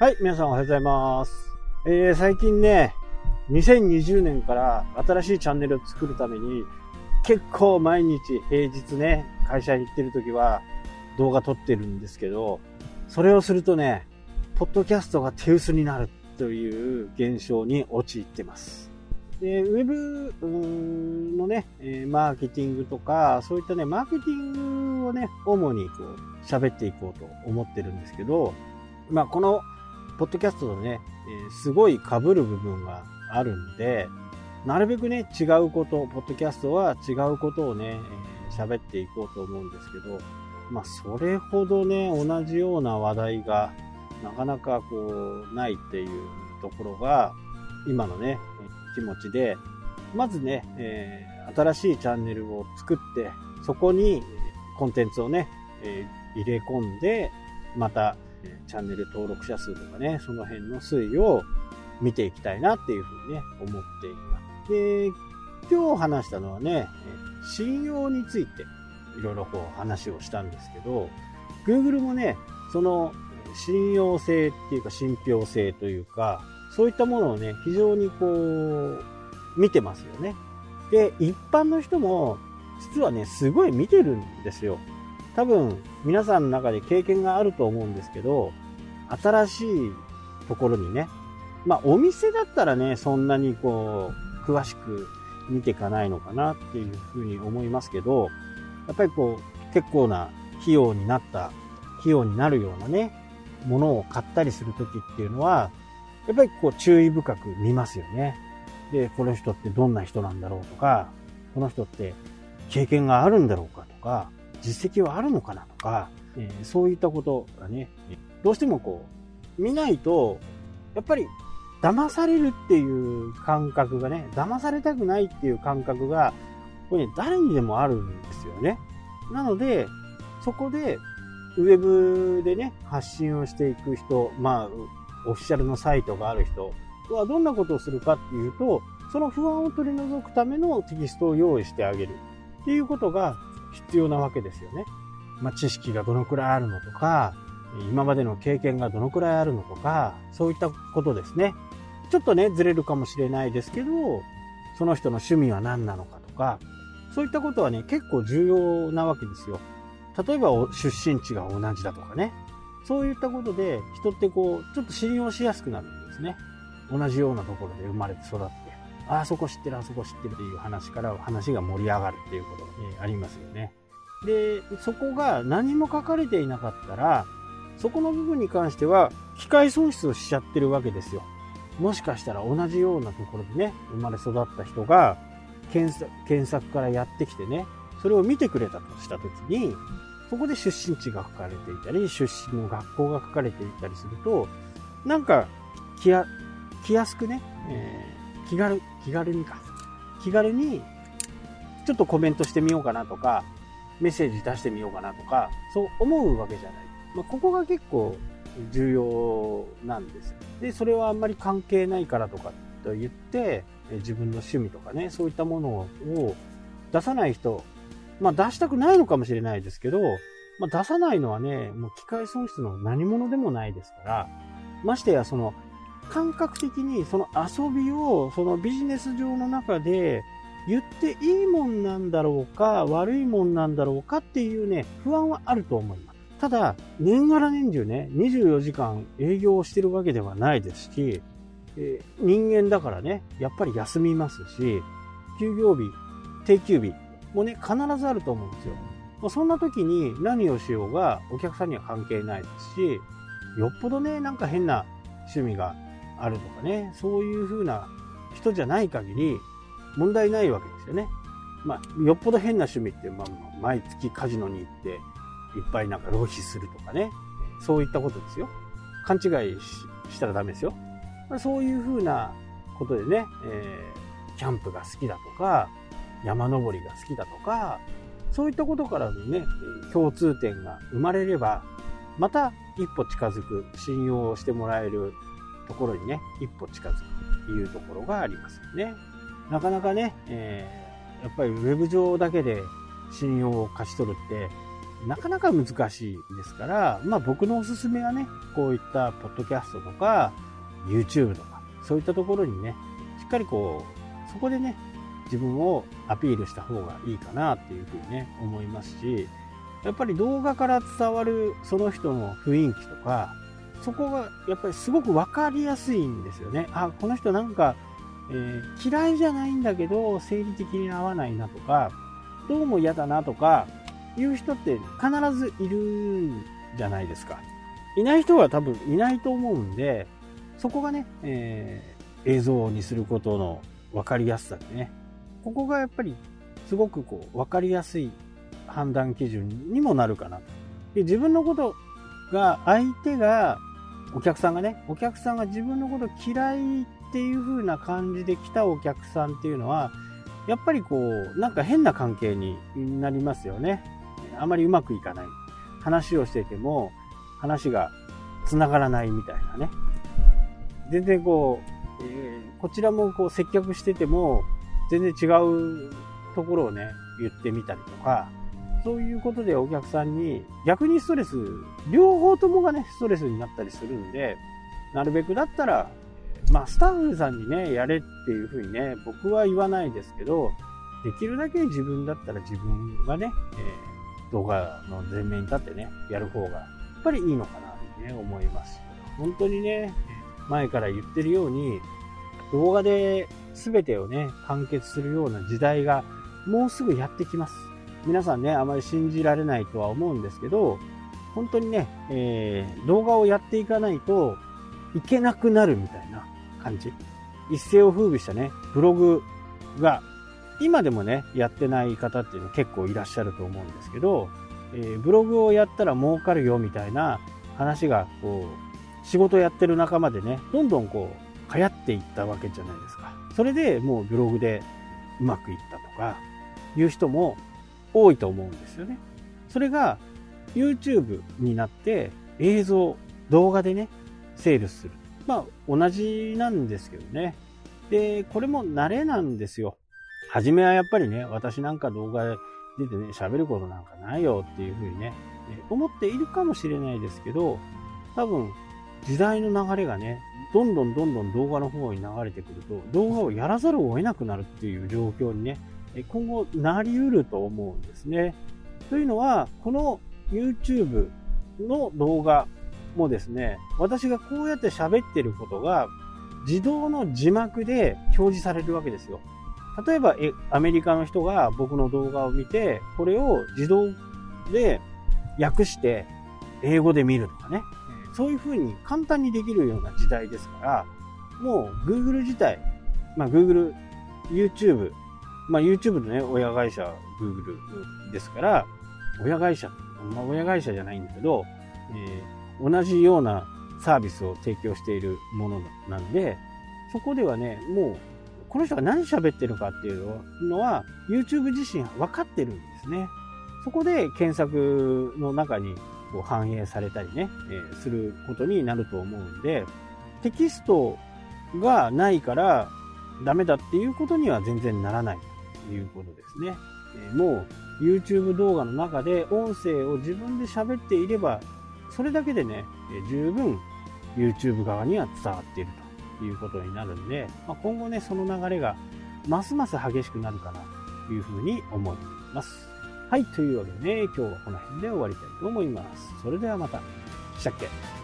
はい、皆さんおはようございます。えー、最近ね、2020年から新しいチャンネルを作るために、結構毎日平日ね、会社に行ってる時は動画撮ってるんですけど、それをするとね、ポッドキャストが手薄になるという現象に陥ってます。で、ウェブのね、マーケティングとか、そういったね、マーケティングをね、主にこう、喋っていこうと思ってるんですけど、まあ、この、ポッドキャストとね、えすごい被る部分があるんで、なるべくね、違うこと、ポッドキャストは違うことをね、えー喋っていこうと思うんですけど、まあ、それほどね、同じような話題が、なかなかこう、ないっていうところが、今のね、気持ちで、まずね、えー新しいチャンネルを作って、そこにコンテンツをね、えー入れ込んで、また、チャンネル登録者数とかね、その辺の推移を見ていきたいなっていうふうにね、思っています。で、今日話したのはね、信用についていろいろこう話をしたんですけど、Google もね、その信用性っていうか信憑性というか、そういったものをね、非常にこう、見てますよね。で、一般の人も、実はね、すごい見てるんですよ。多分、皆さんの中で経験があると思うんですけど、新しいところにね、まあ、お店だったらね、そんなにこう、詳しく見ていかないのかなっていうふうに思いますけど、やっぱりこう、結構な費用になった、費用になるようなね、ものを買ったりするときっていうのは、やっぱりこう注意深く見ますよね。で、この人ってどんな人なんだろうとか、この人って経験があるんだろうかとか、実績はあるのかなとか、えーそういったことがね、どうしてもこう、見ないと、やっぱり騙されるっていう感覚がね、騙されたくないっていう感覚が、これね、誰にでもあるんですよね。なので、そこで、ウェブでね、発信をしていく人、まあ、オフィシャルのサイトがある人はどんなことをするかっていうと、その不安を取り除くためのテキストを用意してあげるっていうことが必要なわけですよね。まあ、知識がどのくらいあるのとか、今までの経験がどのくらいあるのとか、そういったことですね。ちょっとね、ずれるかもしれないですけど、その人の趣味は何なのかとか、そういったことはね、結構重要なわけですよ。例えば出身地が同じだとかね。そういったことで人ってこう、ちょっと信用しやすくなるんですね。同じようなところで生まれて育って、ああそこ知ってる、あそこ知ってるっていう話から話が盛り上がるっていうことが、ね、ありますよね。で、そこが何も書かれていなかったら、そこの部分に関しては機械損失をしちゃってるわけですよ。もしかしたら同じようなところでね、生まれ育った人が検索検索からやってきてね、それを見てくれたとしたときに、そこで出身地が書かれていたり、出身の学校が書かれていたりすると、なんか気や気安くね、えー気軽、気軽にか。気軽に、ちょっとコメントしてみようかなとか、メッセージ出してみようかなとか、そう思うわけじゃない。まあ、ここが結構重要なんです。で、それはあんまり関係ないからとかと言って、自分の趣味とかね、そういったものを出さない人、まあ出したくないのかもしれないですけど、まあ出さないのはね、もう機械損失の何者でもないですから、ましてやその感覚的にその遊びをそのビジネス上の中で言っていいもんなんだろうか悪いもんなんだろうかっていうね不安はあると思います。ただ年がら年中ね24時間営業をしてるわけではないですし、え人間だからねやっぱり休みますし休業日定休日もね必ずあると思うんですよ。そんな時に何をしようがお客さんには関係ないですしよっぽどねなんか変な趣味があるとかね、そういう風な人じゃない限り問題ないわけですよね。まあ、よっぽど変な趣味って、まあ、毎月カジノに行っていっぱいなんか浪費するとかね、そういったことですよ。勘違いしたらダメですよ。まあそういう風なことでね、えーキャンプが好きだとか、山登りが好きだとか、そういったことからのね、共通点が生まれれば、また一歩近づく、信用をしてもらえるところにね、一歩近づくというところがありますよね。なかなかね、えーやっぱりウェブ上だけで信用を勝ち取るってなかなか難しいですから、まあ僕のおすすめはね、こういったポッドキャストとか、YouTube とか、そういったところにね、しっかりこう、そこでね、自分をアピールした方がいいかなっていうふうにね、思いますし、やっぱり動画から伝わるその人の雰囲気とか、そこがやっぱりすごく分かりやすいんですよね。あ、この人なんか、えー、嫌いじゃないんだけど、生理的に合わないなとか、どうも嫌だなとか、いう人って必ずいるんじゃないですか。いない人は多分いないと思うんで、そこがね、えー、映像にすることの分かりやすさでね、ここがやっぱりすごくこう分かりやすい判断基準にもなるかなと。で自分のことが、相手が、お客さんがね、お客さんが自分のこと嫌いっていう風な感じで来たお客さんっていうのは、やっぱりこう、なんか変な関係になりますよね。あまりうまくいかない。話をしてても、話が繋がらないみたいなね。全然こう、えー、こちらもこう接客してても、全然違うところをね、言ってみたりとか、そういうことでお客さんに逆にストレス、両方ともがね、ストレスになったりするんで、なるべくだったら、まあ、スタッフさんにね、やれっていうふうにね、僕は言わないですけど、できるだけ自分だったら自分がね、えー、動画の前面に立ってね、やる方が、やっぱりいいのかなとね、思います。本当にね、前から言ってるように、動画で全てをね、完結するような時代がもうすぐやってきます。皆さんね、あまり信じられないとは思うんですけど、本当にね、えー、動画をやっていかないといけなくなるみたいな感じ。一世を風靡したね、ブログが、今でもね、やってない方っていうの結構いらっしゃると思うんですけど、えー、ブログをやったら儲かるよみたいな話が、こう、仕事やってる仲間でね、どんどんこう、流行っていったわけじゃないですか。それでもうブログでうまくいったとか、いう人も多いと思うんですよね。それが YouTube になって映像、動画でね、セールする。まあ同じなんですけどね。で、これも慣れなんですよ。初めはやっぱりね、私なんか動画出てね、喋ることなんかないよっていうふうにね、思っているかもしれないですけど、多分時代の流れがね、どんどんどんどん動画の方に流れてくると、動画をやらざるを得なくなるっていう状況にね、今後なりうると思うんですね。というのは、この YouTube の動画もですね、私がこうやって喋ってることが自動の字幕で表示されるわけですよ。例えば、えアメリカの人が僕の動画を見て、これを自動で訳して英語で見るとかね。そういう風に簡単にできるような時代ですから、もう Google 自体、まあ Google、YouTube、まあ、YouTube のね、親会社 Google ですから、親会社、まあ、親会社じゃないんだけど、えー、同じようなサービスを提供しているものなんで、そこではね、もう、この人が何喋ってるかっていうのは、YouTube 自身分かってるんですね。そこで検索の中にこう反映されたりね、えー、することになると思うんで、テキストがないからダメだっていうことには全然ならないいうことですね。えもう YouTube 動画の中で音声を自分で喋っていれば、それだけでね、え十分 YouTube 側には伝わっているということになるんで、ま、今後ね、その流れがますます激しくなるかなというふうに思います。はい、というわけでね、今日はこの辺で終わりたいと思います。それではまた。したっけ？